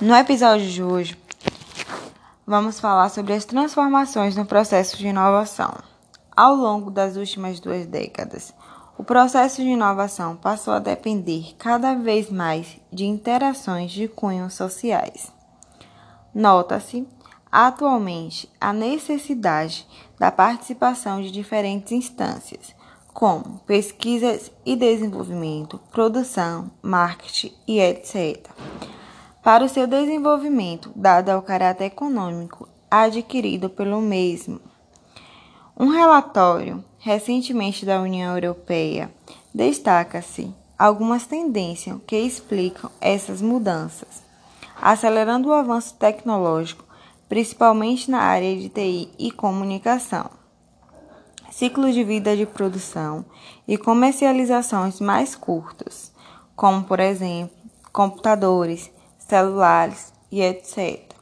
No episódio de hoje, vamos falar sobre as transformações no processo de inovação. Ao longo das últimas duas décadas, o processo de inovação passou a depender cada vez mais de interações de cunhos sociais. Nota-se, atualmente, a necessidade da participação de diferentes instâncias, como pesquisas e desenvolvimento, produção, marketing e etc para o seu desenvolvimento, dado ao caráter econômico adquirido pelo mesmo. Um relatório recentemente da União Europeia destaca-se algumas tendências que explicam essas mudanças, acelerando o avanço tecnológico, principalmente na área de TI e comunicação. Ciclos de vida de produção e comercializações mais curtos, como por exemplo, computadores, celulares e etc.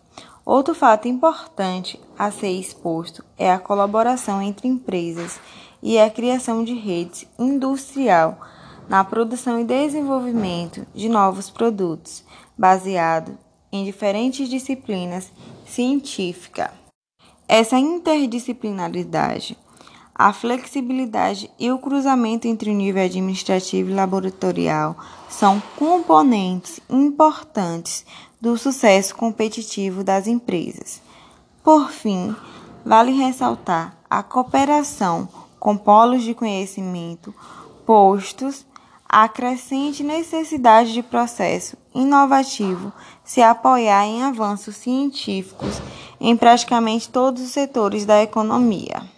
Outro fato importante a ser exposto é a colaboração entre empresas e a criação de redes industrial na produção e desenvolvimento de novos produtos, baseado em diferentes disciplinas científicas. Essa interdisciplinaridade, a flexibilidade e o cruzamento entre o nível administrativo e laboratorial são componentes importantes do sucesso competitivo das empresas. Por fim, vale ressaltar a cooperação com polos de conhecimento postos a crescente necessidade de processo inovativo se apoiar em avanços científicos em praticamente todos os setores da economia.